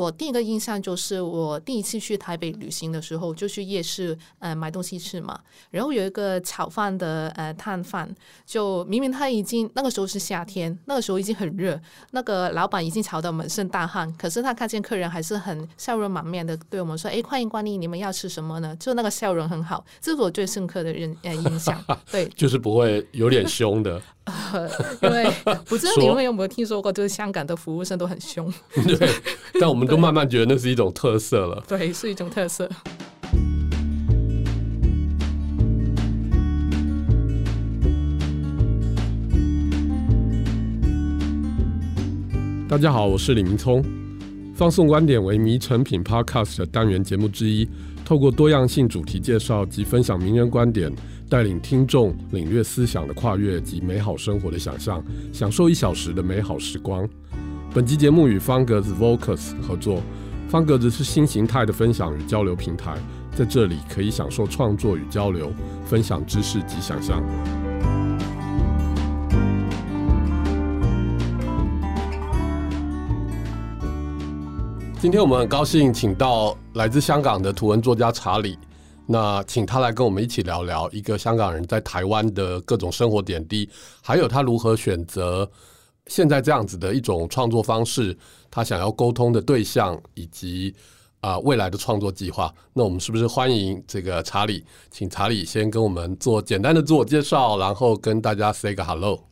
我第一个印象就是我第一次去台北旅行的时候，就去夜市呃买东西吃嘛。然后有一个炒饭的呃摊贩，就明明他已经那个时候是夏天，那个时候已经很热，那个老板已经炒得满身大汗，可是他看见客人还是很笑容满面的对我们说：“哎，欢迎光临，你们要吃什么呢？”就那个笑容很好，这是我最深刻的印呃印象。对，就是不会有点凶的。呃，因为不知道你们有没有听说过，就是香港的服务生都很凶。对，但我们都慢慢觉得那是一种特色了。对，是一种特色。大家好，我是李明聪。放送观点为迷成品 Podcast 的单元节目之一，透过多样性主题介绍及分享名人观点，带领听众领略思想的跨越及美好生活的想象，享受一小时的美好时光。本集节目与方格子 Vocus 合作，方格子是新形态的分享与交流平台，在这里可以享受创作与交流，分享知识及想象。今天我们很高兴请到来自香港的图文作家查理，那请他来跟我们一起聊聊一个香港人在台湾的各种生活点滴，还有他如何选择现在这样子的一种创作方式，他想要沟通的对象以及啊、未来的创作计划。那我们是不是欢迎这个查理？请查理先跟我们做简单的自我介绍，然后跟大家 say 个 hello。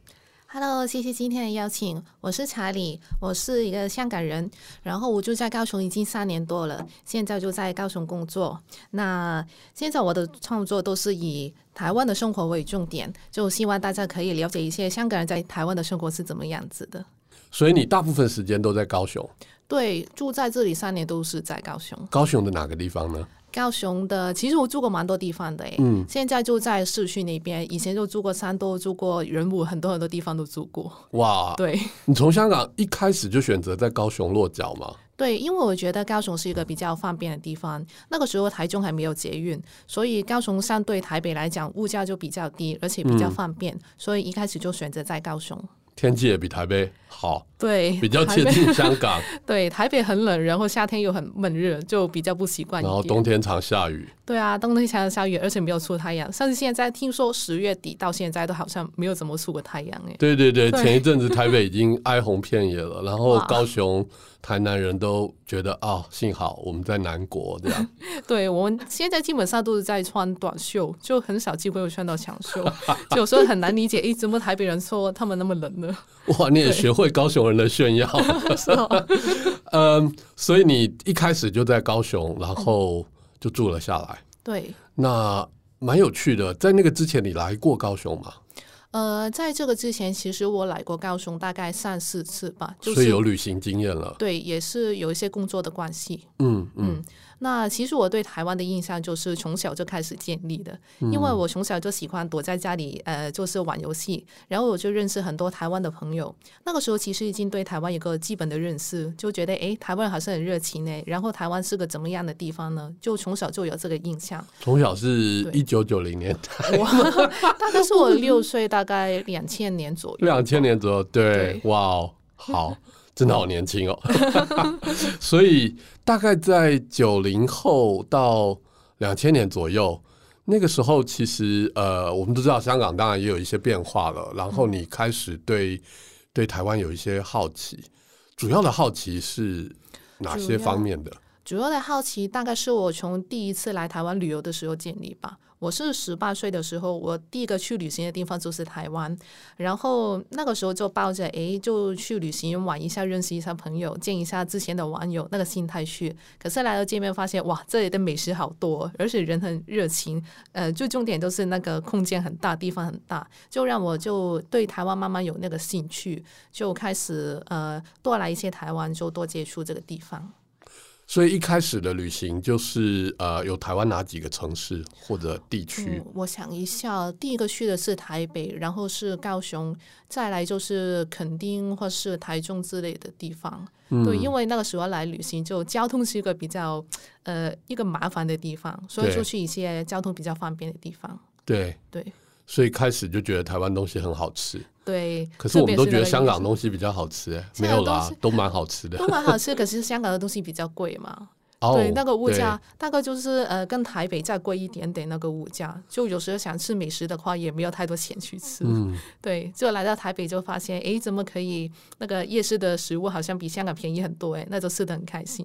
Hello，谢谢今天的邀请。我是查理，我是一个香港人，然后我住在高雄已经三年多了，现在就在高雄工作。那现在我的创作都是以台湾的生活为重点，就希望大家可以了解一些香港人在台湾的生活是怎么样子的。所以你大部分时间都在高雄？对，住在这里三年都是在高雄。高雄的哪个地方呢？高雄的，其实我住过蛮多地方的诶，嗯，现在就在市区那边，以前就住过山多，住过仁武，很多很多地方都住过。哇，对，你从香港一开始就选择在高雄落脚吗？对，因为我觉得高雄是一个比较方便的地方。那个时候台中还没有捷运，所以高雄相对台北来讲，物价就比较低，而且比较方便，嗯，所以一开始就选择在高雄。天气也比台北好，对，比较接近香港。对，台北很冷，然后夏天又很闷热，就比较不习惯。然后冬天常下雨。对啊，冬天常下雨，而且没有出太阳。甚至现在听说十月底到现在都好像没有怎么出过太阳哎。对对对，对前一阵子台北已经哀鸿遍野了，然后高雄。台南人都觉得啊、哦，幸好我们在南国这样。对，我们现在基本上都是在穿短袖，就很少机会会穿到长袖，就有时候很难理解，哎，怎么台北人说他们那么冷呢？哇，你也学会高雄人的炫耀。是哦。嗯，所以你一开始就在高雄，然后就住了下来。对。那蛮有趣的，在那个之前你来过高雄吗？呃，在这个之前，其实我来过高雄大概三四次吧，就是，所以有旅行经验了。对，也是有一些工作的关系。嗯嗯。嗯那其实我对台湾的印象就是从小就开始建立的，因为我从小就喜欢躲在家里，呃，就是玩游戏，然后我就认识很多台湾的朋友。那个时候其实已经对台湾有个基本的认识，就觉得哎，台湾人好像很热情呢。然后台湾是个怎么样的地方呢？就从小就有这个印象。从小是一九九零年代，大概是我六岁，大概两千年左右。两千年左右，对，对哇哦，好。真的好年轻哦，所以大概在九零后到两千年左右，那个时候其实呃，我们都知道香港当然也有一些变化了。然后你开始对对台湾有一些好奇，主要的好奇是哪些方面的？主要的好奇大概是我从第一次来台湾旅游的时候建立吧。我是十八岁的时候，我第一个去旅行的地方就是台湾，然后那个时候就抱着哎，就去旅行玩一下，认识一下朋友，见一下之前的网友那个心态去。可是来到这边发现，哇，这里的美食好多，而且人很热情。呃，最重点都是那个空间很大，地方很大，就让我就对台湾慢慢有那个兴趣，就开始呃多来一些台湾，就多接触这个地方。所以一开始的旅行就是呃，有台湾哪几个城市或者地区？嗯，我想一下，第一个去的是台北，然后是高雄，再来就是垦丁或是台中之类的地方。嗯。对，因为那个时候来旅行，就交通是一个比较呃一个麻烦的地方，所以就去一些交通比较方便的地方。对对，所以开始就觉得台湾东西很好吃。对。可是我们都觉得香港东西比较好吃，哎，没有啦，都蛮好吃的，都蛮好吃。可是香港的东西比较贵嘛。Oh, 对，那个物价大概就是呃，跟台北再贵一点点。那个物价，就有时候想吃美食的话，也没有太多钱去吃。嗯，对，就来到台北就发现，哎，怎么可以？那个夜市的食物好像比香港便宜很多，哎，那就吃的很开心。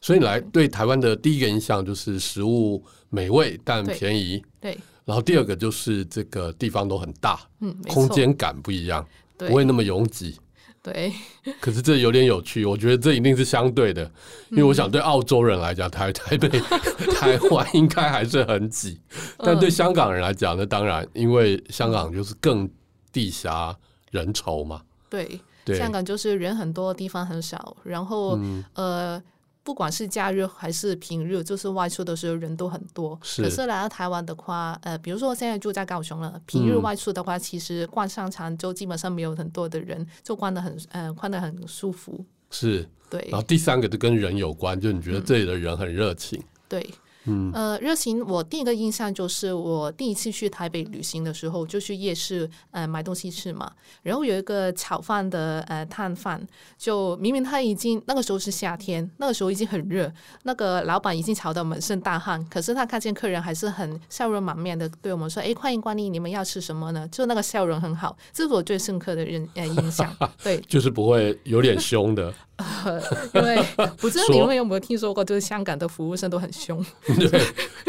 所以你来对台湾的第一个印象就是食物美味但便宜。对。对，然后第二个就是这个地方都很大，嗯，空间感不一样，不会那么拥挤。对，可是这有点有趣，我觉得这一定是相对的，因为我想对澳洲人来讲，台 台北、台湾应该还是很挤，但对香港人来讲那，当然，因为香港就是更地狭人稠嘛。对，对，香港就是人很多，地方很少，然后、嗯、呃。不管是假日还是平日，就是外出的时候人都很多。是。可是来到台湾的话，呃，比如说我现在住在高雄了，平日外出的话，嗯、其实逛商场就基本上没有很多的人，就逛得很，呃，逛得很舒服。是。对。然后第三个就跟人有关，就你觉得这里的人很热情。嗯、对。嗯，呃，热情，我第一个印象就是我第一次去台北旅行的时候，就去夜市呃买东西吃嘛。然后有一个炒饭的呃摊贩，就明明他已经那个时候是夏天，那个时候已经很热，那个老板已经炒得满身大汗，可是他看见客人还是很笑容满面的对我们说：“哎，欢迎光临，你们要吃什么呢？”就那个笑容很好，这是我最深刻的印呃印象。对，就是不会有点凶的。呃，因为 不知道你们有没有听说过，就是香港的服务生都很凶。对，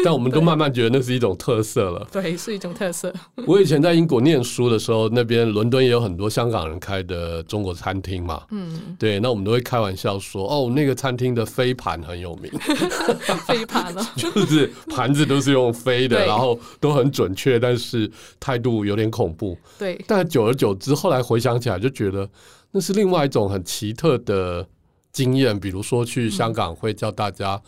但我们都慢慢觉得那是一种特色了。对，是一种特色。我以前在英国念书的时候，那边伦敦也有很多香港人开的中国餐厅嘛。嗯，对，那我们都会开玩笑说，哦，那个餐厅的飞盘很有名。飞盘呢？就是盘子都是用飞的，然后都很准确，但是态度有点恐怖。对。但久而久之，后来回想起来，就觉得。那是另外一种很奇特的经验，比如说去香港会叫大家、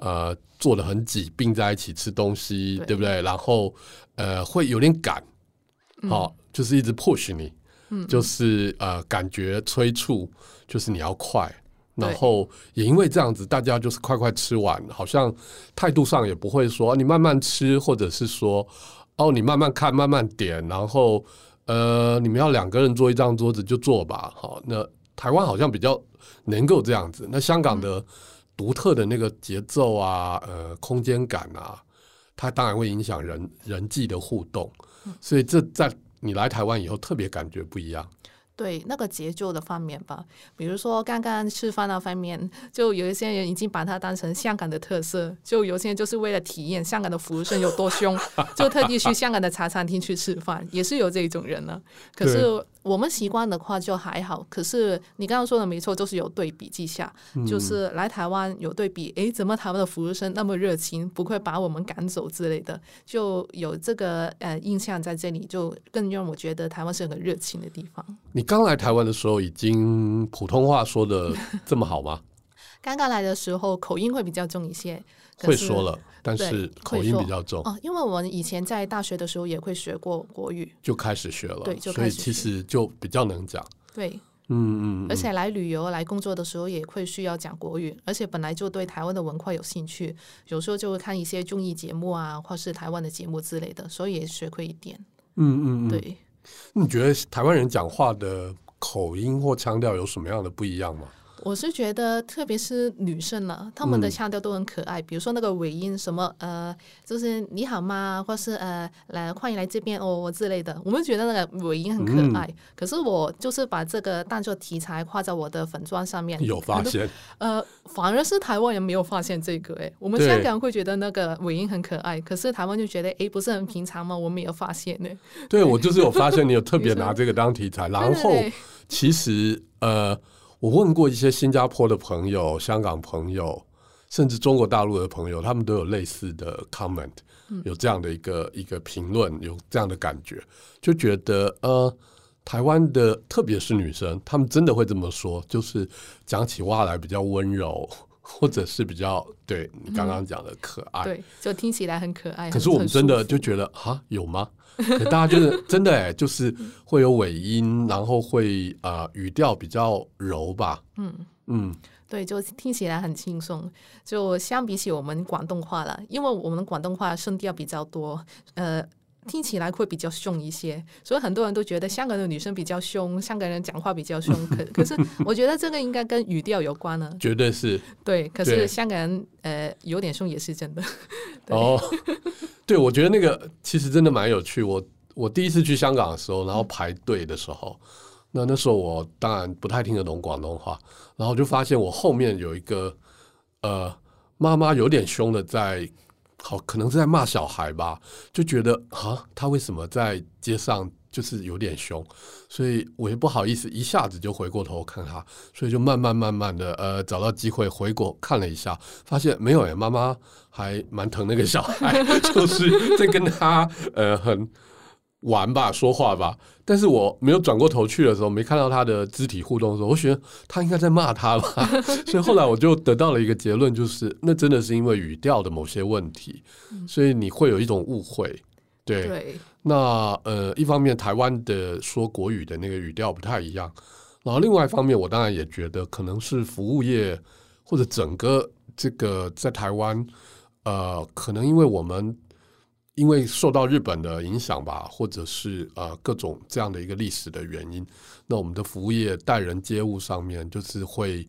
嗯、呃坐得很挤，并在一起吃东西，对，对不对？然后呃会有点赶，好、哦嗯，就是一直 push 你，嗯、就是呃感觉催促，就是你要快。然后也因为这样子，大家就是快快吃完，好像态度上也不会说你慢慢吃，或者是说哦你慢慢看，慢慢点，然后。呃，你们要两个人坐一张桌子就坐吧，好。那台湾好像比较能够这样子。那香港的独特的那个节奏啊，呃，空间感啊，它当然会影响人人际的互动。所以这在你来台湾以后特别感觉不一样。对那个节奏的方面吧，比如说刚刚吃饭那方面，就有一些人已经把它当成香港的特色，就有些人就是为了体验香港的服务生有多凶，就特地去香港的茶餐厅去吃饭，也是有这种人呢。可是。我们习惯的话就还好，可是你刚刚说的没错，就是有对比之下，嗯，就是来台湾有对比，诶，怎么台湾的服务生那么热情，不会把我们赶走之类的，就有这个呃印象在这里，就更让我觉得台湾是很热情的地方。你刚来台湾的时候，已经普通话说的这么好吗？刚刚来的时候口音会比较重一些，会说了。但是口音比较重。哦，因为我们以前在大学的时候也会学过国语，就开始学了，对，就所以其实就比较能讲，对，嗯嗯，而且来旅游来工作的时候也会需要讲国语，而且本来就对台湾的文化有兴趣，有时候就会看一些综艺节目啊，或是台湾的节目之类的，所以也学会一点，嗯嗯，对。你觉得台湾人讲话的口音或腔调有什么样的不一样吗？我是觉得，特别是女生呢，她们的腔调都很可爱。嗯、比如说那个尾音，什么呃，就是你好吗，或是呃，来欢迎来这边哦之类的。我们觉得那个尾音很可爱。嗯、可是我就是把这个当做题材画在我的粉妆上面。有发现？呃，反而是台湾人没有发现这个哎。我们香港人会觉得那个尾音很可爱，可是台湾就觉得哎，不是很平常吗？我们有发现呢。对，我就是有发现你有 特别拿这个当题材，然后其实呃。我问过一些新加坡的朋友、香港朋友，甚至中国大陆的朋友，他们都有类似的 comment，有这样的一个一个评论，有这样的感觉，就觉得呃，台湾的特别是女生，她们真的会这么说，就是讲起话来比较温柔，或者是比较对你刚刚讲的可爱，对，就听起来很可爱。可是我们真的就觉得啊，有吗？可大家就是真的哎，就是会有尾音，然后会啊、呃、语调比较柔吧。嗯嗯，对，就听起来很轻松。就相比起我们广东话了，因为我们广东话声调比较多，呃，听起来会比较凶一些，所以很多人都觉得香港的女生比较凶，香港人讲话比较凶。可可是，我觉得这个应该跟语调有关呢。绝对是。对，可是香港人呃有点凶也是真的。哦，对，我觉得那个其实真的蛮有趣。我我第一次去香港的时候，然后排队的时候，那那时候我当然不太听得懂广东话，然后就发现我后面有一个呃妈妈有点凶的在。好，可能是在骂小孩吧，就觉得啊，他为什么在街上就是有点凶，所以我也不好意思一下子就回过头看他，所以就慢慢慢慢的呃找到机会回过看了一下，发现没有诶，妈妈还蛮疼那个小孩，就是在跟他呃很。玩吧，说话吧，但是我没有转过头去的时候，没看到他的肢体互动的时候，我觉得他应该在骂他吧，所以后来我就得到了一个结论，就是那真的是因为语调的某些问题，所以你会有一种误会。对，对那呃，一方面台湾的说国语的那个语调不太一样，然后另外一方面，我当然也觉得可能是服务业或者整个这个在台湾，呃，可能因为我们。因为受到日本的影响吧，或者是呃各种这样的一个历史的原因，那我们的服务业待人接物上面，就是会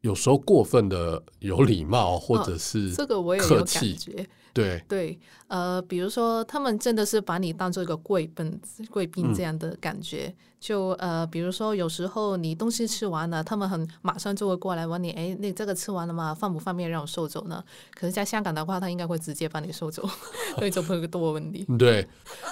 有时候过分的有礼貌，或者是客气。这个我也有感觉。对对，呃，比如说他们真的是把你当做一个贵宾贵宾这样的感觉，嗯、就呃，比如说有时候你东西吃完了，他们很马上就会过来问你，哎，你这个吃完了吗？方不方便让我收走呢？可是，在香港的话，他应该会直接把你收走，所以就不会有多问题。对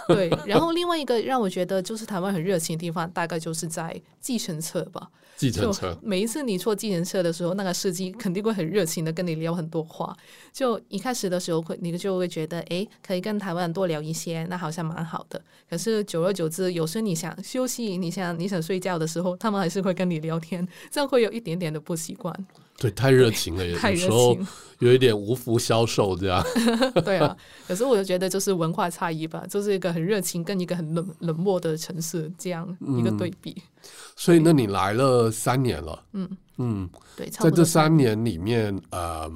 对，然后另外一个让我觉得就是台湾很热情的地方，大概就是在计程车吧。计程车，每一次你坐计程车的时候，那个司机肯定会很热情的跟你聊很多话。就一开始的时候会，你就会觉得，哎，可以跟台湾人多聊一些，那好像蛮好的。可是久而久之，有时候你想休息，你想你想睡觉的时候，他们还是会跟你聊天，这样会有一点点的不习惯。对，太热情了，有时候有一点无福消受这样。对啊，可是我就觉得就是文化差异吧，就是一个很热情跟一个很冷冷漠的城市这样一个对比。嗯所以，那你来了三年了，嗯嗯，对，在这三年里面，呃，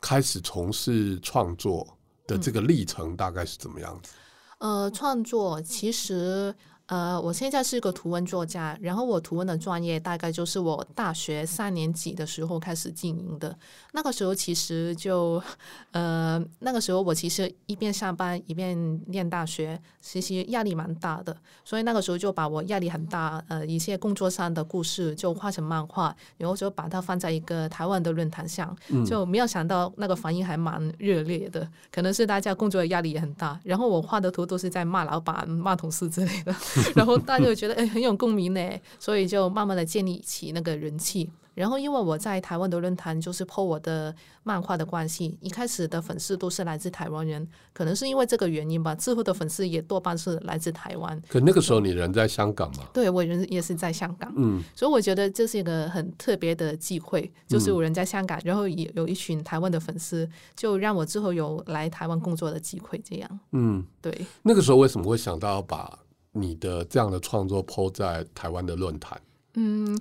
开始从事创作的这个历程大概是怎么样子？嗯、呃，创作其实。呃，我现在是一个图文作家，然后我图文的专业大概就是我大学三年级的时候开始经营的。那个时候其实就，呃，那个时候我其实一边上班一边念大学，其实压力蛮大的，所以那个时候就把我压力很大，呃，一些工作上的故事就画成漫画，然后就把它放在一个台湾的论坛上，就没有想到那个反应还蛮热烈的，可能是大家工作的压力也很大，然后我画的图都是在骂老板、骂同事之类的。然后大家就觉得哎，很有共鸣呢，所以就慢慢的建立起那个人气。然后因为我在台湾的论坛就是 po 我的漫画的关系，一开始的粉丝都是来自台湾人，可能是因为这个原因吧。之后的粉丝也多半是来自台湾。可那个时候你人在香港嘛？对，我人也是在香港。嗯，所以我觉得这是一个很特别的机会，就是我人在香港，然后也有一群台湾的粉丝，就让我之后有来台湾工作的机会。这样，嗯，对。那个时候为什么会想到要把你的这样的创作 po 在台湾的论坛？嗯，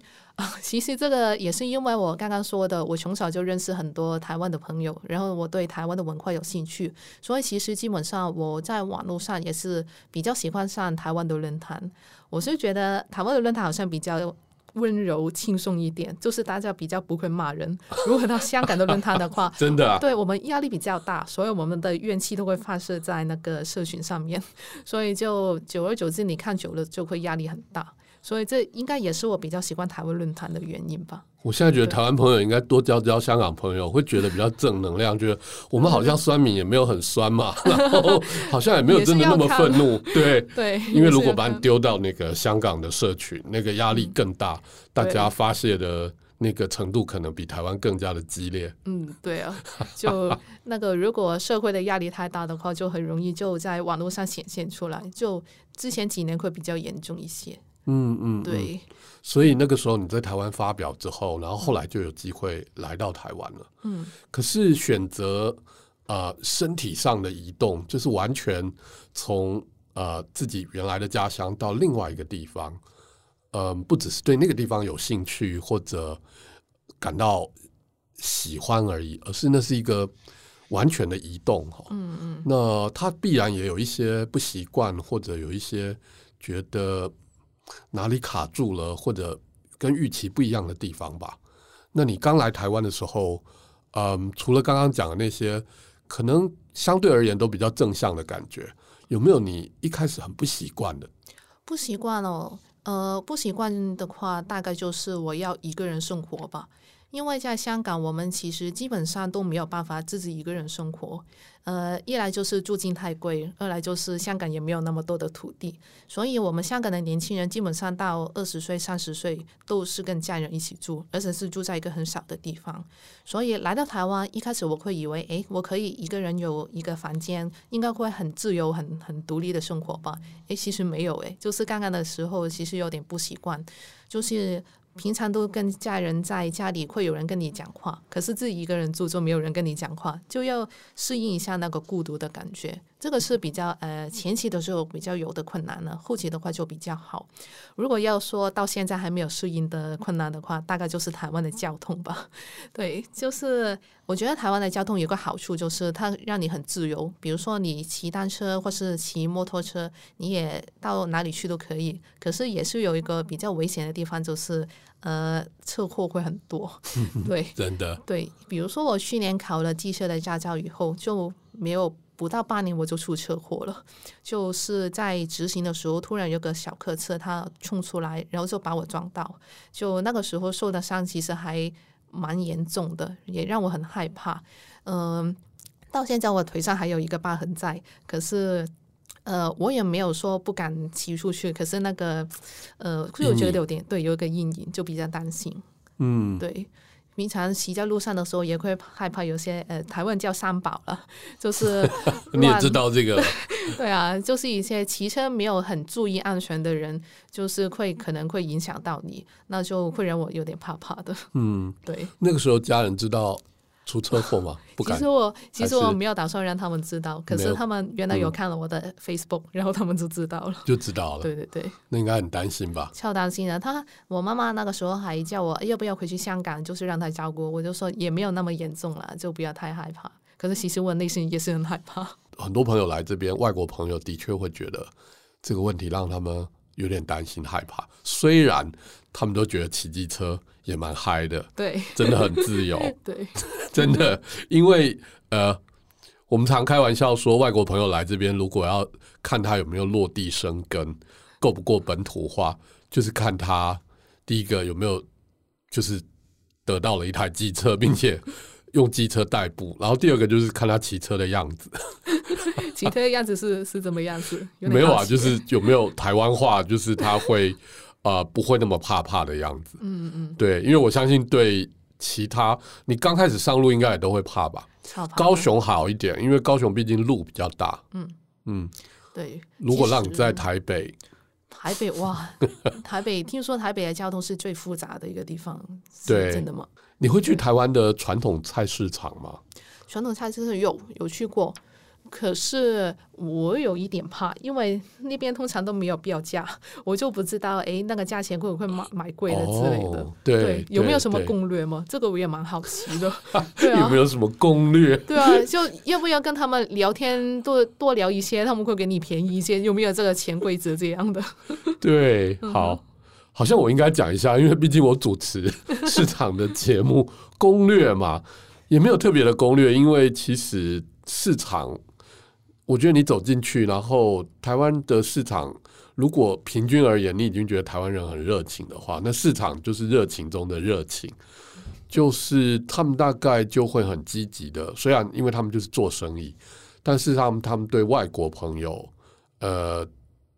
其实这个也是因为我刚刚说的，我从小就认识很多台湾的朋友，然后我对台湾的文化有兴趣，所以其实基本上我在网络上也是比较喜欢上台湾的论坛。我是觉得台湾的论坛好像比较温柔轻松一点，就是大家比较不会骂人。如果到香港的论坛的话，真的啊，对我们压力比较大，所以我们的怨气都会发射在那个社群上面，所以就久而久之，你看久了就会压力很大。所以这应该也是我比较习惯台湾论坛的原因吧。我现在觉得台湾朋友应该多交交香港朋友，会觉得比较正能量，觉得我们好像酸民也没有很酸嘛，然后好像也没有真的那么愤怒。对对，因为如果把你丢到那个香港的社群，那个压力更大，大家发泄的那个程度可能比台湾更加的激烈。嗯，对啊，就那个如果社会的压力太大的话，就很容易就在网络上显现出来。就之前几年会比较严重一些。嗯嗯，对，所以那个时候你在台湾发表之后，然后后来就有机会来到台湾了。嗯，可是选择呃身体上的移动，就是完全从呃自己原来的家乡到另外一个地方，嗯、呃，不只是对那个地方有兴趣或者感到喜欢而已，而是那是一个完全的移动哈。嗯嗯，那他必然也有一些不习惯，或者有一些觉得哪里卡住了，或者跟预期不一样的地方吧。那你刚来台湾的时候，嗯，除了刚刚讲的那些，可能相对而言都比较正向的感觉，有没有你一开始很不习惯的？不习惯哦，呃，不习惯的话，大概就是我要一个人生活吧。因为在香港，我们其实基本上都没有办法自己一个人生活。呃，一来就是租金太贵，二来就是香港也没有那么多的土地，所以我们香港的年轻人基本上到二十岁、三十岁都是跟家人一起住，而且是住在一个很小的地方。所以来到台湾，一开始我会以为，诶，我可以一个人有一个房间，应该会很自由、很很独立的生活吧？诶，其实没有，诶，就是刚刚的时候，其实有点不习惯，就是。平常都跟家人在家里，会有人跟你讲话，可是自己一个人住就没有人跟你讲话，就要适应一下那个孤独的感觉。这个是比较呃前期的时候比较有的困难了，后期的话就比较好。如果要说到现在还没有适应的困难的话，大概就是台湾的交通吧。对，就是我觉得台湾的交通有个好处，就是它让你很自由。比如说你骑单车或是骑摩托车，你也到哪里去都可以。可是也是有一个比较危险的地方，就是呃车祸会很多。对，真的。对，比如说我去年考了机车的驾照以后就没有。不到半年我就出车祸了，就是在执行的时候，突然有个小客车他冲出来，然后就把我撞到，就那个时候受的伤其实还蛮严重的，也让我很害怕。嗯，到现在我腿上还有一个疤痕在，可是呃，我也没有说不敢骑出去，可是那个呃，就我觉得有点对，有一个阴影，就比较担心。嗯，对。平常骑在路上的时候，也会害怕有些呃，台湾叫三宝了，就是 你也知道这个，对啊，就是一些骑车没有很注意安全的人，就是会可能会影响到你，那就会让我有点怕怕的。嗯，对。那个时候家人知道。出车祸吗？不敢。其实我其实我没有打算让他们知道，可是他们原来有看了我的 Facebook，、嗯、然后他们就知道了，就知道了。对对对，那应该很担心吧？超担心的。他我妈妈那个时候还叫我要不要回去香港，就是让他照顾。我就说也没有那么严重了，就不要太害怕。可是其实我内心也是很害怕。很多朋友来这边，外国朋友的确会觉得这个问题让他们有点担心害怕。虽然他们都觉得骑机车。也蛮嗨的，对，真的很自由，对，真的，因为呃，我们常开玩笑说，外国朋友来这边，如果要看他有没有落地生根，够不够本土化，就是看他第一个有没有，就是得到了一台机车，并且用机车代步，然后第二个就是看他骑车的样子，骑车的样子是 是怎么样子？没有啊，就是有没有台湾话，就是他会。啊、呃，不会那么怕怕的样子。嗯嗯，对，因为我相信对其他，你刚开始上路应该也都会怕吧？高雄好一点，因为高雄毕竟路比较大。嗯嗯，对。如果让你在台北，台北哇，台北听说台北的交通是最复杂的一个地方，对，真的吗？你会去台湾的传统菜市场吗？传统菜市场有有去过。可是我有一点怕，因为那边通常都没有标价，我就不知道哎，那个价钱会不会买买贵了之类的。哦、对，对，有没有什么攻略吗？这个我也蛮好奇的。对啊，有没有什么攻略？对啊，就要不要跟他们聊天多多聊一些，他们会给你便宜一些？有没有这个潜规则这样的？对，好，好像我应该讲一下，因为毕竟我主持市场的节目，攻略嘛，也没有特别的攻略，因为其实市场。我觉得你走进去，然后台湾的市场，如果平均而言，你已经觉得台湾人很热情的话，那市场就是热情中的热情，就是他们大概就会很积极的。虽然因为他们就是做生意，但是他们他们对外国朋友，呃，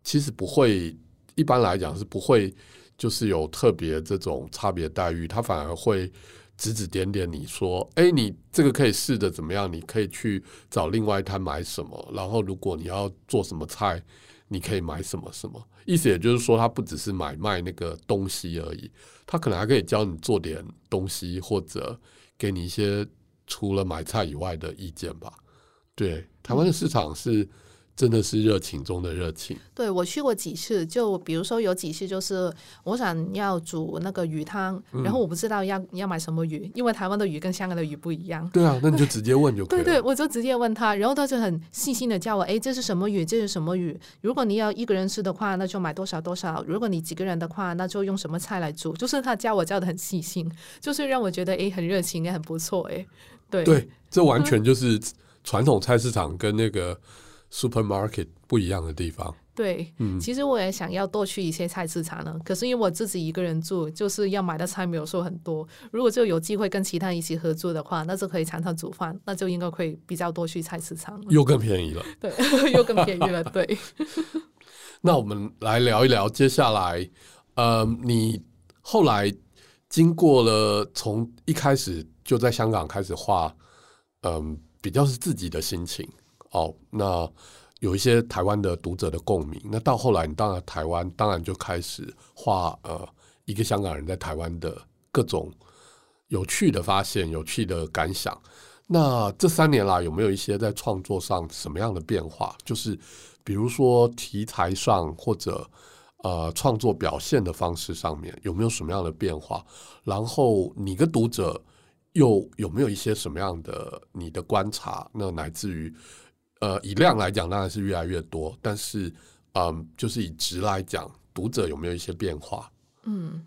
其实不会，一般来讲是不会，就是有特别这种差别待遇，他反而会。指指点点，你说，哎，你这个可以试着怎么样？你可以去找另外一摊买什么，然后如果你要做什么菜，你可以买什么什么。意思也就是说，他不只是买卖那个东西而已，他可能还可以教你做点东西，或者给你一些除了买菜以外的意见吧。对，台湾的市场是真的是热情中的热情。对，我去过几次，就比如说有几次就是我想要煮那个鱼汤，嗯、然后我不知道要要买什么鱼，因为台湾的鱼跟香港的鱼不一样。对啊，那你就直接问就可以了。对 对，我就直接问他，然后他就很细心的叫我，哎，这是什么鱼？这是什么鱼？如果你要一个人吃的话，那就买多少多少；如果你几个人的话，那就用什么菜来煮。就是他教我教的很细心，就是让我觉得哎很热情，也很不错哎。对对，这完全就是传统菜市场跟那个。Supermarket 不一样的地方，对，嗯，其实我也想要多去一些菜市场呢。可是因为我自己一个人住，就是要买的菜没有说很多。如果就有机会跟其他人一起合作的话，那就可以常常煮饭，那就应该会比较多去菜市场，又更便宜了。对，又更便宜了。对。那我们来聊一聊接下来，呃，你后来经过了从一开始就在香港开始画，嗯、呃，比较是自己的心情。哦，那有一些台湾的读者的共鸣。那到后来，你当然台湾，当然就开始画呃一个香港人在台湾的各种有趣的发现、有趣的感想。那这三年来，有没有一些在创作上什么样的变化？就是比如说题材上，或者呃创作表现的方式上面，有没有什么样的变化？然后你跟读者又有没有一些什么样的你的观察？那乃至于。呃，以量来讲当然是越来越多，但是，嗯，就是以值来讲，读者有没有一些变化？嗯，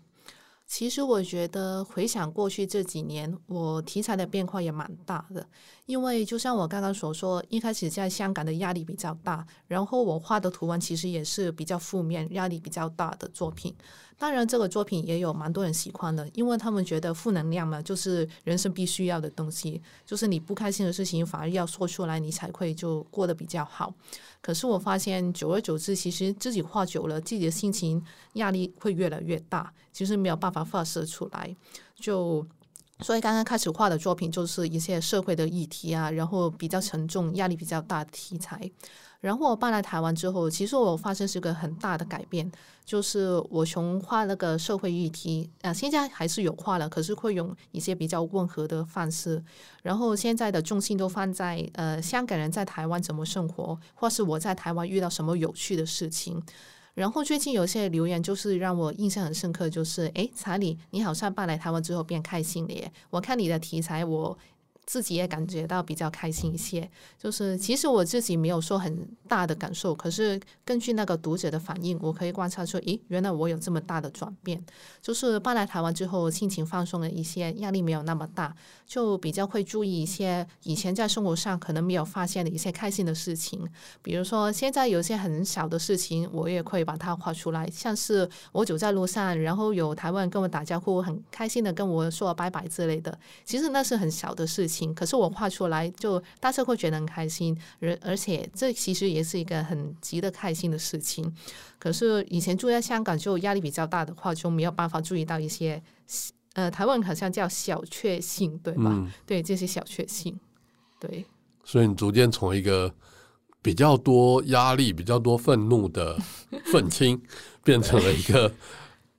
其实我觉得回想过去这几年，我题材的变化也蛮大的。因为就像我刚刚所说，一开始在香港的压力比较大，然后我画的图文其实也是比较负面、压力比较大的作品。当然，这个作品也有蛮多人喜欢的，因为他们觉得负能量嘛，就是人生必须要的东西，就是你不开心的事情反而要说出来，你才会就过得比较好。可是我发现，久而久之，其实自己画久了，自己的心情压力会越来越大，其实没有办法发射出来。就所以刚刚开始画的作品，就是一些社会的议题啊，然后比较沉重、压力比较大的题材。然后我搬来台湾之后，其实我发生是个很大的改变，就是我从画那个社会议题啊，现在还是有画了，可是会用一些比较温和的方式。然后现在的重心都放在呃香港人在台湾怎么生活，或是我在台湾遇到什么有趣的事情。然后最近有些留言就是让我印象很深刻，就是诶，查理，你好像搬来台湾之后变开心了耶！我看你的题材，我。自己也感觉到比较开心一些，就是其实我自己没有说很大的感受，可是根据那个读者的反应，我可以观察出，咦，原来我有这么大的转变。就是搬来台湾之后，心情放松了一些，压力没有那么大，就比较会注意一些以前在生活上可能没有发现的一些开心的事情。比如说，现在有些很小的事情，我也会把它画出来，像是我走在路上，然后有台湾跟我打招呼，很开心的跟我说拜拜之类的，其实那是很小的事情。可是我画出来，就大家会觉得很开心，而而且这其实也是一个很值得开心的事情。可是以前住在香港，就压力比较大的话，就没有办法注意到一些，呃，台湾好像叫小确幸，对吧？嗯、对，这些小确幸，对。所以你逐渐从一个比较多压力、比较多愤怒的愤青，变成了一个。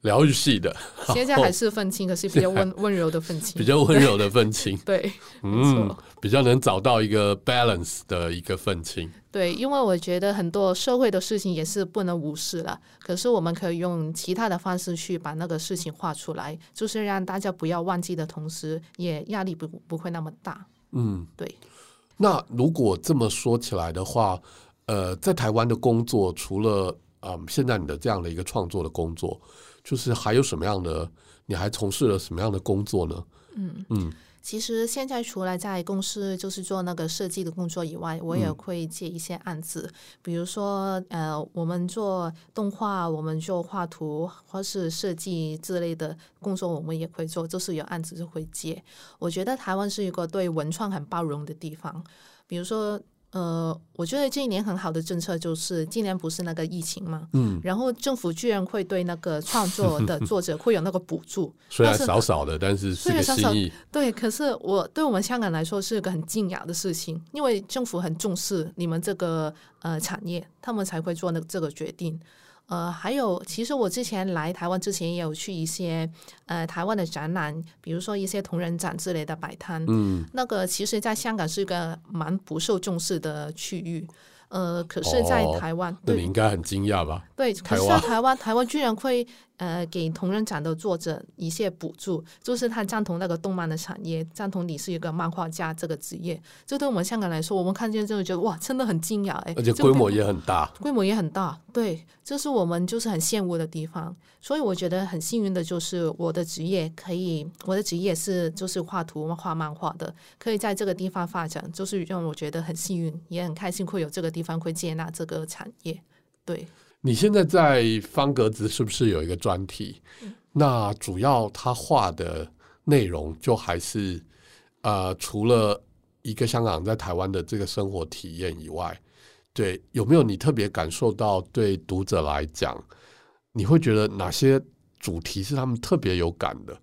疗愈系的，现在还是愤青，可是比较温 温柔的愤青，比较温柔的愤青，对，嗯，比较能找到一个 balance 的一个愤青。对，因为我觉得很多社会的事情也是不能无视了，可是我们可以用其他的方式去把那个事情画出来，就是让大家不要忘记的同时，也压力不不会那么大。嗯，对。那如果这么说起来的话，呃，在台湾的工作，除了嗯，现在你的这样的一个创作的工作。就是还有什么样的？你还从事了什么样的工作呢？嗯嗯，其实现在除了在公司就是做那个设计的工作以外，我也会接一些案子，嗯、比如说呃，我们做动画，我们做画图或是设计之类的工作，我们也会做，就是有案子就会接。我觉得台湾是一个对文创很包容的地方，比如说。呃，我觉得这一年很好的政策就是今年不是那个疫情嘛，嗯，然后政府居然会对那个创作的作者会有那个补助，虽然少少的，但是是个心意。对，可是我对我们香港来说是个很敬仰的事情，因为政府很重视你们这个呃产业，他们才会做那这个决定。呃，还有，其实我之前来台湾之前也有去一些呃台湾的展览，比如说一些同人展之类的摆摊。嗯，那个其实在香港是一个蛮不受重视的区域。呃，可是，在台湾，哦、那你应该很惊讶吧？对，可是在台湾，台湾居然会呃给同人展的作者一些补助，就是他赞同那个动漫的产业，赞同你是一个漫画家这个职业。这对我们香港来说，我们看见之后觉得哇，真的很惊讶哎！而且规模也很大，规模也很大。对，这是我们就是很羡慕的地方。所以我觉得很幸运的就是我的职业可以，我的职业是就是画图画漫画的，可以在这个地方发展，就是让我觉得很幸运，也很开心会有这个地方会接纳这个产业。对。你现在在方格子是不是有一个专题？嗯、那主要他画的内容就还是呃，除了一个香港在台湾的这个生活体验以外，对，有没有你特别感受到对读者来讲，你会觉得哪些主题是他们特别有感的？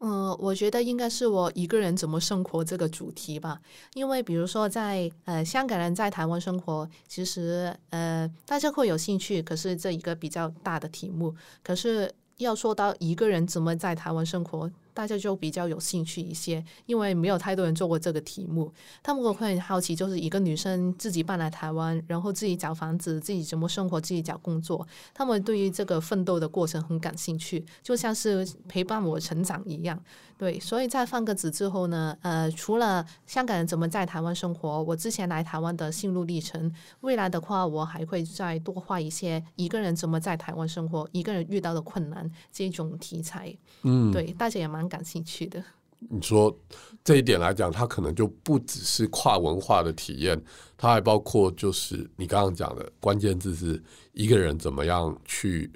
嗯，我觉得应该是我一个人怎么生活这个主题吧，因为比如说在呃香港人在台湾生活，其实呃大家会有兴趣，可是这一个比较大的题目，可是要说到一个人怎么在台湾生活。大家就比较有兴趣一些，因为没有太多人做过这个题目，他们会很好奇，就是一个女生自己搬来台湾，然后自己找房子，自己怎么生活，自己找工作，他们对于这个奋斗的过程很感兴趣，就像是陪伴我成长一样。对，所以在放个子之后呢，呃，除了香港人怎么在台湾生活，我之前来台湾的心路历程，未来的话，我还会再多画一些一个人怎么在台湾生活，一个人遇到的困难这种题材。嗯，对，大家也蛮感兴趣的。你说这一点来讲，它可能就不只是跨文化的体验，它还包括就是你刚刚讲的关键字是一个人怎么样去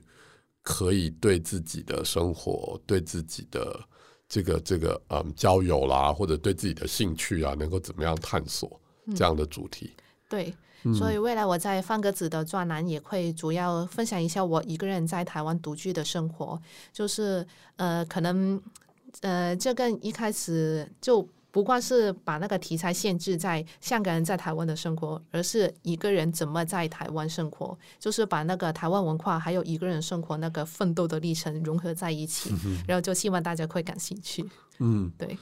可以对自己的生活，对自己的。这个这个嗯，交友啦，或者对自己的兴趣啊，能够怎么样探索这样的主题？嗯、对，所以未来我在方格子的专栏也会主要分享一下我一个人在台湾独居的生活，就是呃，可能呃，这跟一开始就。不光是把那个题材限制在香港人在台湾的生活，而是一个人怎么在台湾生活，就是把那个台湾文化还有一个人生活那个奋斗的历程融合在一起，嗯、然后就希望大家会感兴趣。嗯，对。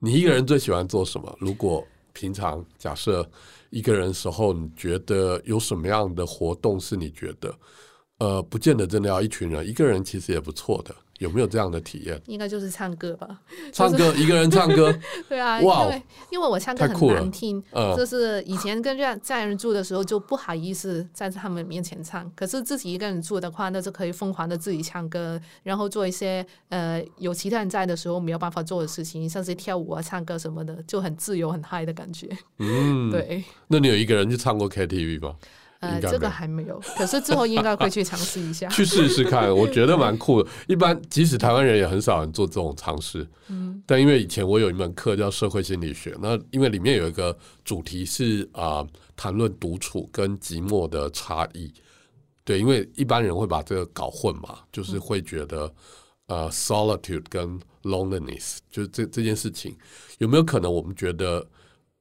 你一个人最喜欢做什么？如果平常假设一个人时候，你觉得有什么样的活动是你觉得呃，不见得真的要一群人，一个人其实也不错的。有没有这样的体验？应该就是唱歌吧。唱歌，就是、一个人唱歌。对啊，哇，因为因为我唱歌很难听，嗯、就是以前跟家人住的时候就不好意思在他们面前唱。可是自己一个人住的话，那就可以疯狂的自己唱歌，然后做一些呃有其他人在的时候没有办法做的事情，像是跳舞啊、唱歌什么的，就很自由、很嗨的感觉。嗯，对。那你有一个人去唱过 KTV 吗？呃，这个还没有，可是之后应该会去尝试一下，去试试看，我觉得蛮酷的。一般即使台湾人也很少人做这种尝试，嗯，但因为以前我有一门课叫社会心理学，那因为里面有一个主题是啊、呃，谈论独处跟寂寞的差异。对，因为一般人会把这个搞混嘛，就是会觉得呃，solitude 跟 loneliness，就是这这件事情有没有可能我们觉得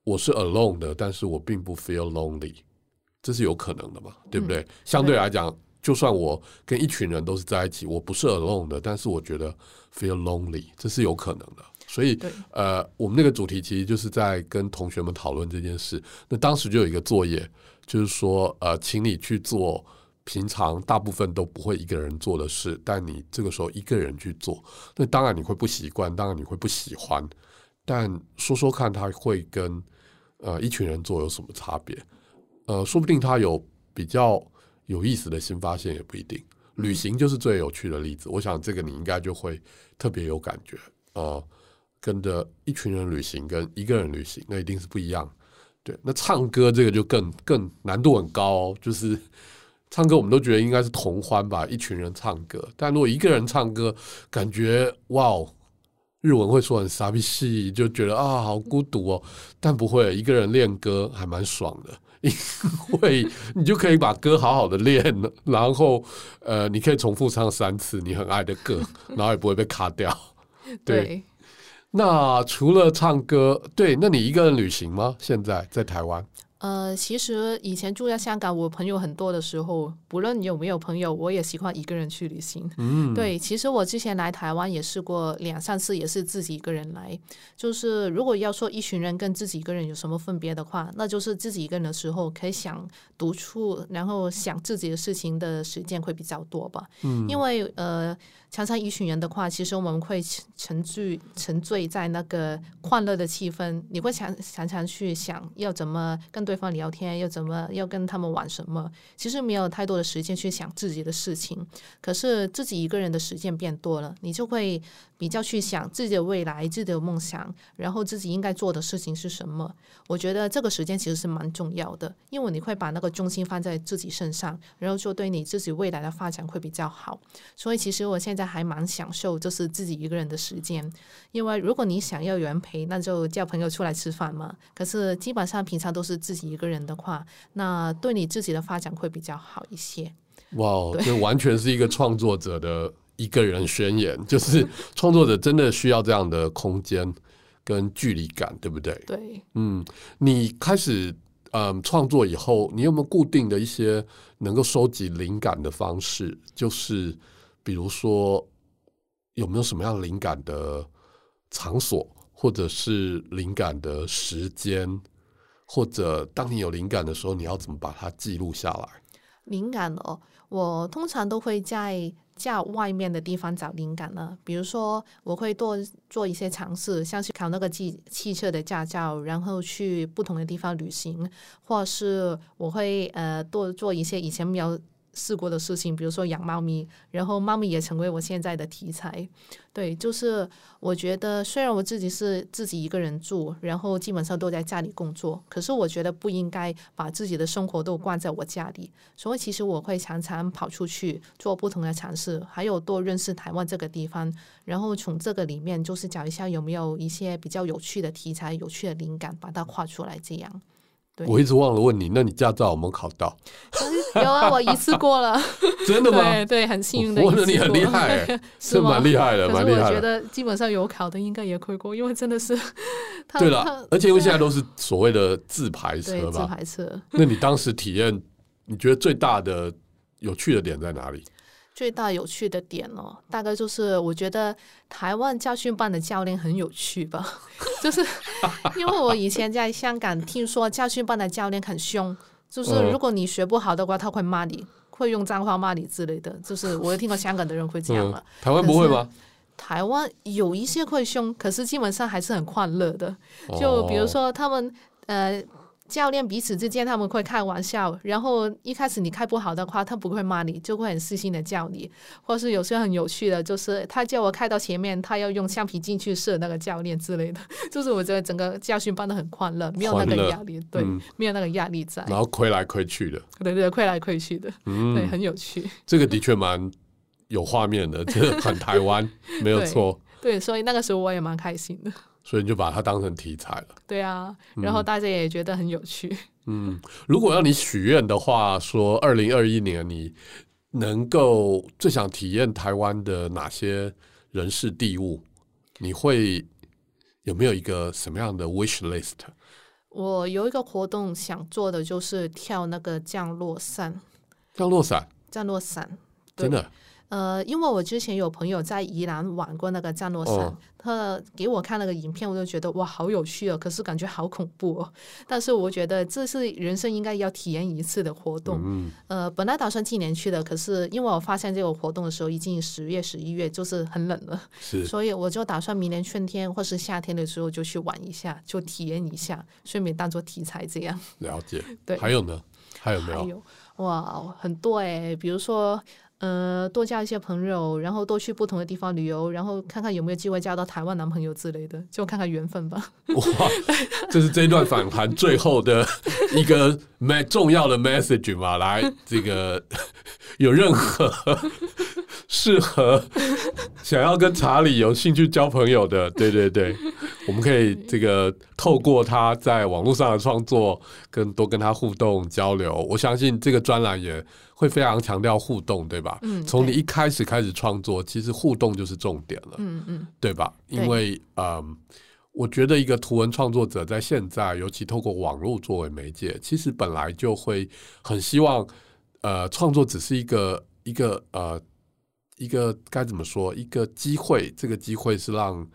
我是 alone 的，但是我并不 feel lonely。这是有可能的嘛，对不对？嗯、相对来讲，就算我跟一群人都是在一起，我不是 alone 的，但是我觉得 feel lonely，这是有可能的。所以，呃，我们那个主题其实就是在跟同学们讨论这件事。那当时就有一个作业，就是说，呃，请你去做平常大部分都不会一个人做的事，但你这个时候一个人去做，那当然你会不习惯，当然你会不喜欢，但说说看，他会跟呃一群人做有什么差别？呃，说不定他有比较有意思的新发现，也不一定。旅行就是最有趣的例子，我想这个你应该就会特别有感觉。呃，跟着一群人旅行跟一个人旅行，那一定是不一样。对，那唱歌这个就更更难度很高哦，就是唱歌我们都觉得应该是同欢吧，一群人唱歌。但如果一个人唱歌，感觉哇哦，日文会说很傻逼戏，就觉得啊好孤独哦。但不会，一个人练歌还蛮爽的。因为你就可以把歌好好的练，然后呃，你可以重复唱三次你很爱的歌，然后也不会被卡掉。对，对，那除了唱歌，对，那你一个人旅行吗？现在在台湾？呃，其实以前住在香港，我朋友很多的时候，不论有没有朋友，我也喜欢一个人去旅行。嗯，对，其实我之前来台湾也试过两三次，也是自己一个人来。就是如果要说一群人跟自己一个人有什么分别的话，那就是自己一个人的时候可以想独处，然后想自己的事情的时间会比较多吧。嗯，因为呃。常常一群人的话，其实我们会沉醉沉醉在那个欢乐的气氛。你会常常常去想要怎么跟对方聊天，要怎么要跟他们玩什么。其实没有太多的时间去想自己的事情。可是自己一个人的时间变多了，你就会比较去想自己的未来、自己的梦想，然后自己应该做的事情是什么。我觉得这个时间其实是蛮重要的，因为你会把那个重心放在自己身上，然后就对你自己未来的发展会比较好。所以其实我现在。还蛮享受，就是自己一个人的时间。因为如果你想要有人陪，那就叫朋友出来吃饭嘛。可是基本上平常都是自己一个人的话，那对你自己的发展会比较好一些。哇，这完全是一个创作者的一个人宣言，就是创作者真的需要这样的空间跟距离感，对不对？对，嗯，你开始嗯创作以后，你有没有固定的一些能够收集灵感的方式？就是。比如说，有没有什么样灵感的场所，或者是灵感的时间，或者当你有灵感的时候，你要怎么把它记录下来？灵感哦，我通常都会在家外面的地方找灵感呢。比如说，我会多做一些尝试，像是考那个汽汽车的驾照，然后去不同的地方旅行，或是我会呃多做一些以前没有。试过的事情，比如说养猫咪，然后猫咪也成为我现在的题材。对，就是我觉得虽然我自己是自己一个人住，然后基本上都在家里工作，可是我觉得不应该把自己的生活都关在我家里。所以其实我会常常跑出去做不同的尝试，还有多认识台湾这个地方，然后从这个里面就是找一下有没有一些比较有趣的题材、有趣的灵感，把它画出来这样。我一直忘了问你，那你驾照有没有考到？有啊，我一次过了。真的吗？对对，很幸运的。我觉得你很厉害，是蛮厉害的，蛮厉害的。我觉得基本上有考的应该也会过，因为真的是。对了，而且因为现在都是所谓的自排车吧？自排车。那你当时体验，你觉得最大的有趣的点在哪里？最大有趣的点哦，大概就是我觉得台湾教训班的教练很有趣吧，就是因为我以前在香港听说教训班的教练很凶，就是如果你学不好的话，他会骂你，会用脏话骂你之类的。就是我有听过香港的人会这样了，台湾不会吗？台湾有一些会凶，可是基本上还是很快乐的。就比如说他们呃。教练彼此之间他们会开玩笑，然后一开始你开不好的话，他不会骂你，就会很细心的叫你。或是有些很有趣的，就是他叫我开到前面，他要用橡皮筋去射那个教练之类的。就是我觉得整个教训办的很欢乐，没有那个压力，对，嗯、没有那个压力在。然后亏来亏去的，对对，亏来亏去的，嗯，对，很有趣。这个的确蛮有画面的，真的很台湾，没有错。对，所以那个时候我也蛮开心的。所以你就把它当成题材了。对啊，然后大家也觉得很有趣。嗯，如果要你许愿的话，说二零二一年你能够最想体验台湾的哪些人事地物，你会有没有一个什么样的 wish list？我有一个活动想做的就是跳那个降落伞。降落伞？降落伞？真的？呃，因为我之前有朋友在宜兰玩过那个降落伞，哦、他给我看那个影片，我就觉得哇，好有趣哦，可是感觉好恐怖哦。但是我觉得这是人生应该要体验一次的活动。嗯、呃，本来打算今年去的，可是因为我发现这个活动的时候已经十月、十一月，就是很冷了，是，所以我就打算明年春天或是夏天的时候就去玩一下，就体验一下，顺便当做题材这样。了解。对。还有呢？还有没有？还有哇，很多哎，比如说。呃，多交一些朋友，然后多去不同的地方旅游，然后看看有没有机会交到台湾男朋友之类的，就看看缘分吧。哇，这是这一段访谈最后的一个没重要的 message 嘛？来，这个有任何适合想要跟查理有兴趣交朋友的，对对对，我们可以这个透过他在网络上的创作，跟多跟他互动交流。我相信这个专栏也。会非常强调互动，对吧？嗯，从你一开始开始创作，其实互动就是重点了。嗯嗯，对吧？因为嗯，我觉得一个图文创作者在现在，尤其透过网络作为媒介，其实本来就会很希望，呃，创作只是一个一个呃一个该怎么说，一个机会。这个机会是让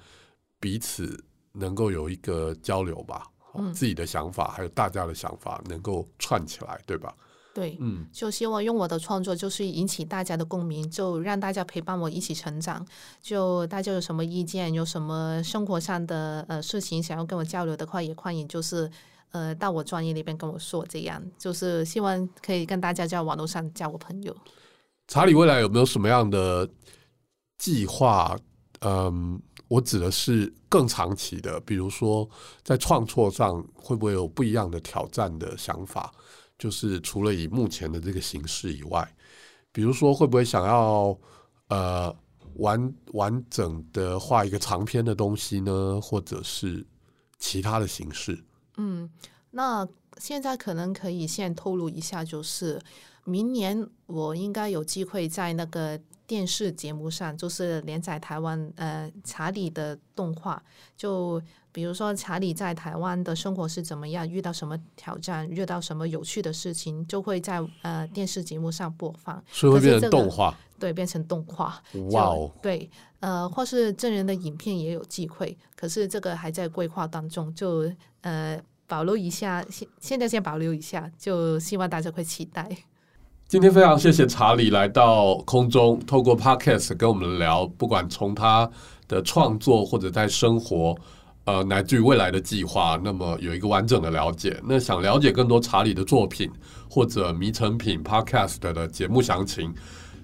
彼此能够有一个交流吧，嗯，自己的想法还有大家的想法能够串起来，对吧？对，嗯，就希望用我的创作，就是引起大家的共鸣，就让大家陪伴我一起成长。就大家有什么意见，有什么生活上的呃事情想要跟我交流的话，也欢迎就是呃到我专业那边跟我说。这样就是希望可以跟大家在网络上交个朋友。查理未来有没有什么样的计划？嗯，我指的是更长期的，比如说在创作上会不会有不一样的挑战的想法？就是除了以目前的这个形式以外，比如说会不会想要呃完完整的画一个长篇的东西呢？或者是其他的形式？嗯，那现在可能可以先透露一下，就是明年我应该有机会在那个电视节目上，就是连载台湾呃查理的动画就。比如说查理在台湾的生活是怎么样，遇到什么挑战，遇到什么有趣的事情，就会在呃电视节目上播放，所以会变成动画，对，变成动画。哇哦，对，呃，或是真人的影片也有机会，可是这个还在规划当中，就呃保留一下，现现在先保留一下，就希望大家会期待。今天非常谢谢查理来到空中，透过 Podcast 跟我们聊，不管从他的创作或者在生活。呃，乃至于未来的计划，那么有一个完整的了解。那想了解更多查理的作品或者迷成品 Podcast 的节目详情，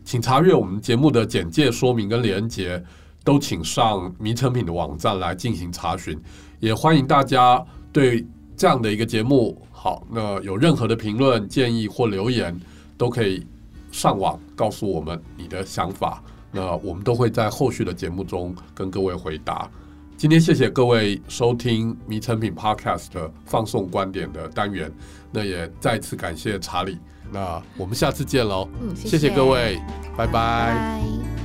请查阅我们节目的简介说明跟连结，都请上迷成品的网站来进行查询。也欢迎大家对这样的一个节目，好，那有任何的评论、建议或留言，都可以上网告诉我们你的想法。那我们都会在后续的节目中跟各位回答。今天谢谢各位收听迷成品 Podcast 的放送观点的单元，那也再次感谢查理，那我们下次见喽，嗯，谢谢，谢谢各位，拜拜。拜拜。